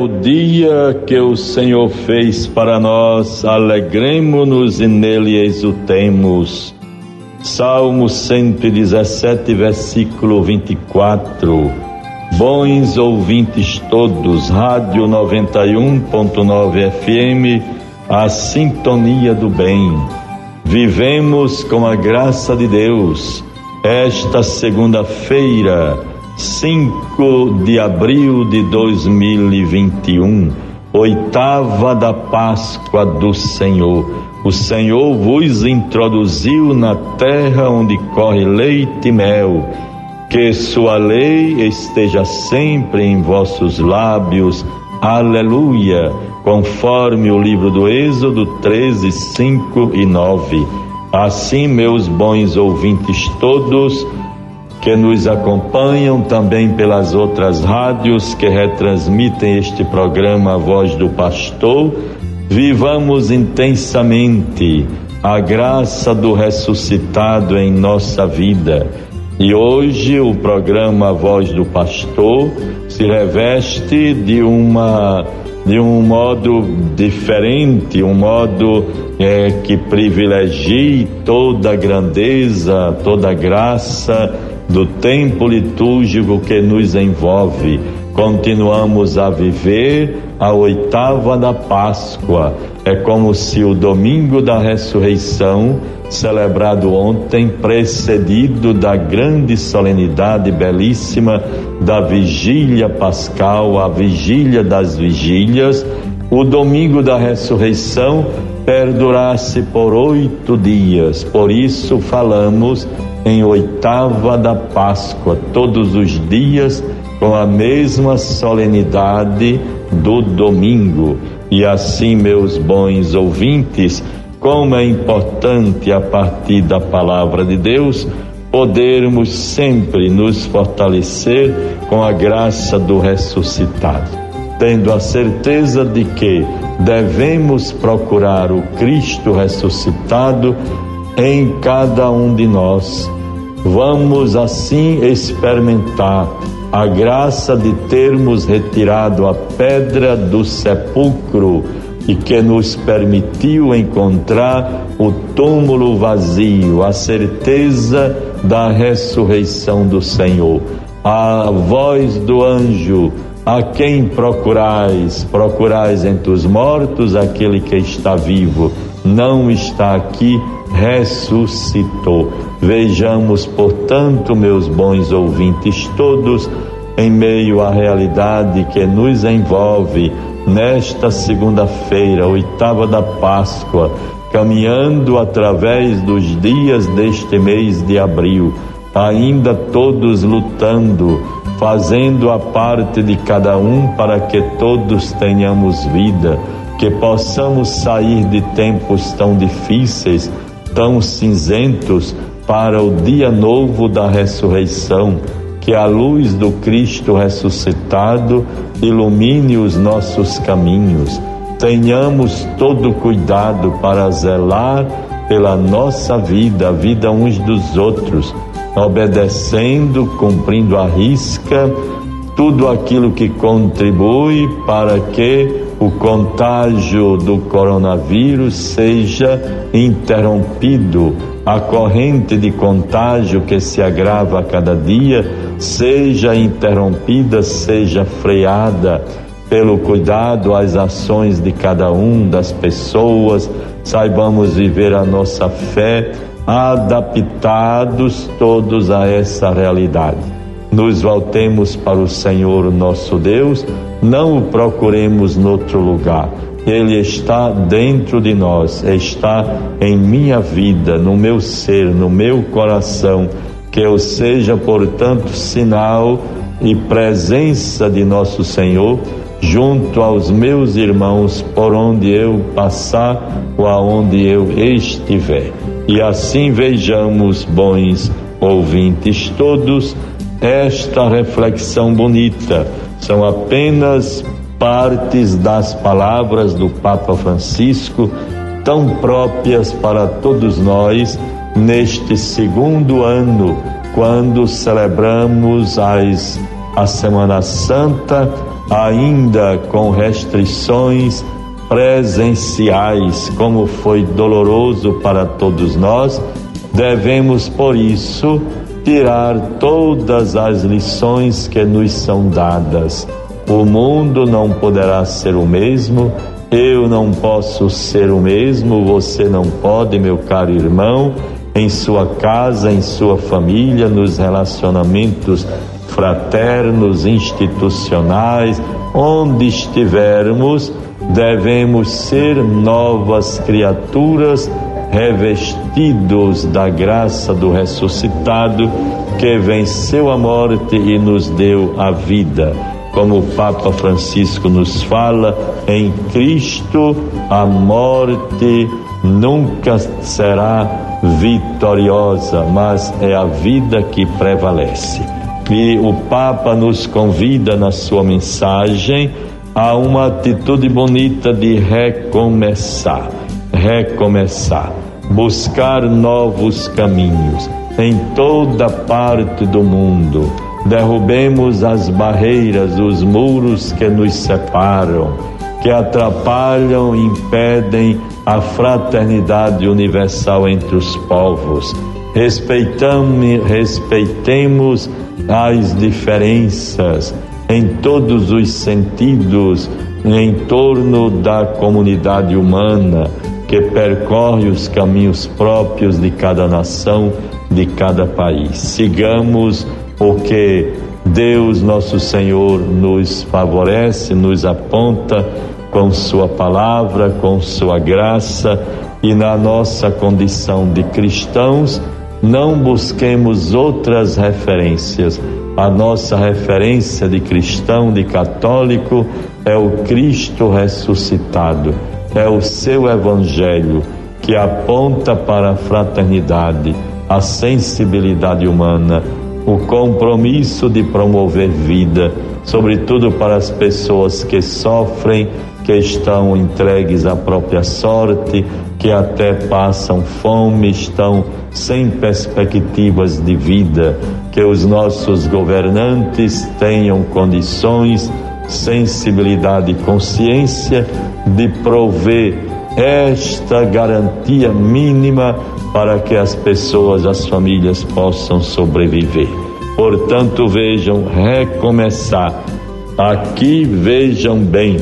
O dia que o Senhor fez para nós, alegremos-nos e nele exultemos. Salmo 117, versículo 24. Bons ouvintes todos, Rádio 91.9 FM, a sintonia do bem. Vivemos com a graça de Deus esta segunda-feira 5 de abril de 2021, oitava da Páscoa do Senhor. O Senhor vos introduziu na terra onde corre leite e mel. Que sua lei esteja sempre em vossos lábios. Aleluia! Conforme o livro do Êxodo 13, 5 e 9. Assim, meus bons ouvintes todos, que nos acompanham também pelas outras rádios que retransmitem este programa A Voz do Pastor, vivamos intensamente a graça do ressuscitado em nossa vida. E hoje o programa A Voz do Pastor se reveste de uma de um modo diferente, um modo é, que privilegie toda a grandeza, toda a graça do tempo litúrgico que nos envolve. Continuamos a viver a oitava da Páscoa. É como se o domingo da ressurreição, celebrado ontem, precedido da grande solenidade belíssima da vigília pascal, a vigília das vigílias, o domingo da ressurreição perdurasse por oito dias. Por isso falamos em oitava da Páscoa, todos os dias com a mesma solenidade do domingo. E assim, meus bons ouvintes, como é importante a partir da palavra de Deus podermos sempre nos fortalecer com a graça do ressuscitado, tendo a certeza de que devemos procurar o Cristo ressuscitado em cada um de nós. Vamos assim experimentar a graça de termos retirado a pedra do sepulcro e que nos permitiu encontrar o túmulo vazio, a certeza da ressurreição do Senhor. A voz do anjo, a quem procurais? Procurais entre os mortos aquele que está vivo, não está aqui ressuscitou. Vejamos, portanto, meus bons ouvintes todos, em meio à realidade que nos envolve nesta segunda-feira, oitava da Páscoa, caminhando através dos dias deste mês de abril, ainda todos lutando, fazendo a parte de cada um para que todos tenhamos vida, que possamos sair de tempos tão difíceis tão cinzentos para o dia novo da ressurreição, que a luz do Cristo ressuscitado ilumine os nossos caminhos. Tenhamos todo cuidado para zelar pela nossa vida, a vida uns dos outros, obedecendo, cumprindo a risca tudo aquilo que contribui para que o contágio do coronavírus seja interrompido, a corrente de contágio que se agrava a cada dia seja interrompida, seja freada pelo cuidado às ações de cada um das pessoas, saibamos viver a nossa fé adaptados todos a essa realidade nos voltemos para o Senhor nosso Deus, não o procuremos noutro lugar. Ele está dentro de nós, está em minha vida, no meu ser, no meu coração. Que eu seja, portanto, sinal e presença de nosso Senhor junto aos meus irmãos por onde eu passar ou aonde eu estiver. E assim vejamos, bons ouvintes todos, esta reflexão bonita. São apenas partes das palavras do Papa Francisco, tão próprias para todos nós neste segundo ano, quando celebramos as a Semana Santa, ainda com restrições presenciais, como foi doloroso para todos nós, devemos, por isso, tirar todas as lições que nos são dadas. O mundo não poderá ser o mesmo, eu não posso ser o mesmo, você não pode, meu caro irmão, em sua casa, em sua família, nos relacionamentos fraternos, institucionais, onde estivermos, devemos ser novas criaturas revestidos da graça do ressuscitado que venceu a morte e nos deu a vida. Como o Papa Francisco nos fala, em Cristo a morte nunca será vitoriosa, mas é a vida que prevalece. E o Papa nos convida na sua mensagem a uma atitude bonita de recomeçar, recomeçar, buscar novos caminhos em toda parte do mundo. Derrubemos as barreiras, os muros que nos separam, que atrapalham e impedem a fraternidade universal entre os povos. Respeitamos, respeitemos as diferenças em todos os sentidos em torno da comunidade humana que percorre os caminhos próprios de cada nação, de cada país. Sigamos o que Deus, nosso Senhor, nos favorece, nos aponta com Sua palavra, com Sua graça e na nossa condição de cristãos, não busquemos outras referências. A nossa referência de cristão, de católico, é o Cristo ressuscitado, é o seu Evangelho que aponta para a fraternidade, a sensibilidade humana, o compromisso de promover vida, sobretudo para as pessoas que sofrem, que estão entregues à própria sorte, que até passam fome, estão sem perspectivas de vida, que os nossos governantes tenham condições, sensibilidade e consciência de prover esta garantia mínima para que as pessoas, as famílias possam sobreviver. Portanto, vejam, recomeçar. Aqui vejam bem,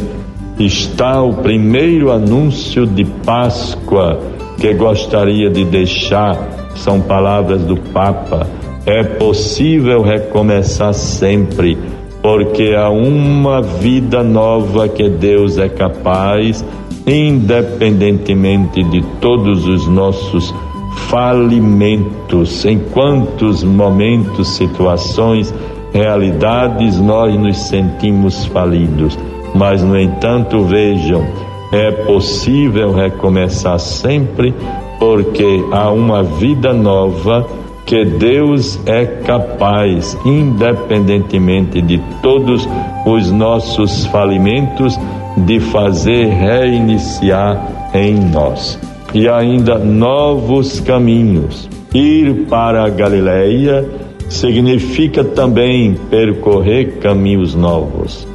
está o primeiro anúncio de Páscoa que gostaria de deixar, são palavras do Papa. É possível recomeçar sempre, porque há uma vida nova que Deus é capaz, independentemente de todos os nossos falimentos, em quantos momentos, situações, realidades nós nos sentimos falidos mas, no entanto, vejam, é possível recomeçar sempre, porque há uma vida nova que Deus é capaz, independentemente de todos os nossos falimentos, de fazer reiniciar em nós. E ainda novos caminhos. Ir para a Galileia significa também percorrer caminhos novos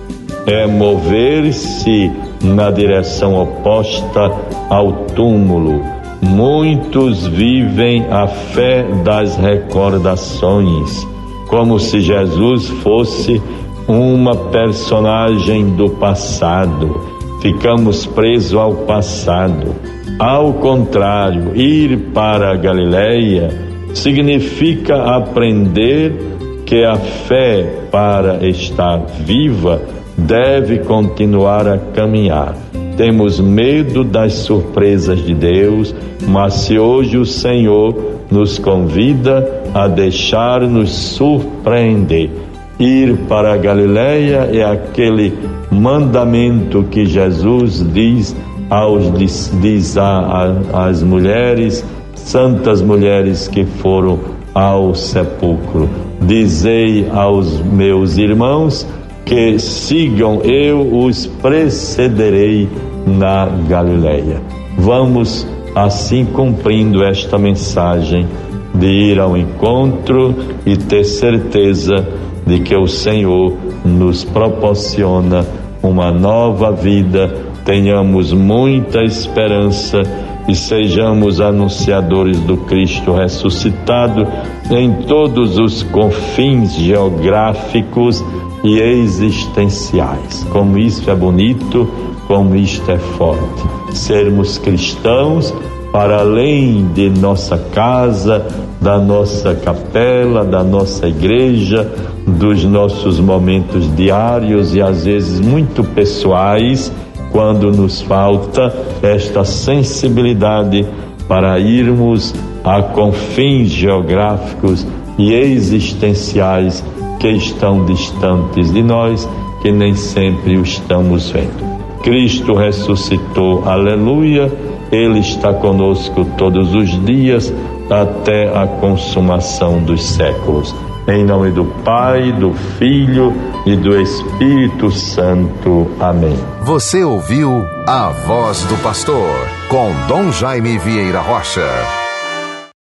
é mover-se na direção oposta ao túmulo. Muitos vivem a fé das recordações, como se Jesus fosse uma personagem do passado. Ficamos presos ao passado. Ao contrário, ir para a Galileia significa aprender que a fé para estar viva deve continuar a caminhar. Temos medo das surpresas de Deus, mas se hoje o Senhor nos convida a deixar-nos surpreender, ir para a Galileia é aquele mandamento que Jesus diz aos diz, diz às mulheres, santas mulheres que foram ao sepulcro. Dizei aos meus irmãos que sigam, eu os precederei na Galileia. Vamos assim cumprindo esta mensagem de ir ao encontro e ter certeza de que o Senhor nos proporciona uma nova vida, tenhamos muita esperança e sejamos anunciadores do Cristo ressuscitado em todos os confins geográficos e existenciais. Como isso é bonito, como isto é forte. Sermos cristãos para além de nossa casa, da nossa capela, da nossa igreja, dos nossos momentos diários e às vezes muito pessoais, quando nos falta esta sensibilidade para irmos a confins geográficos e existenciais que estão distantes de nós, que nem sempre o estamos vendo. Cristo ressuscitou, aleluia ele está conosco todos os dias até a consumação dos séculos. Em nome do Pai, do Filho e do Espírito Santo. Amém. Você ouviu a voz do pastor com Dom Jaime Vieira Rocha.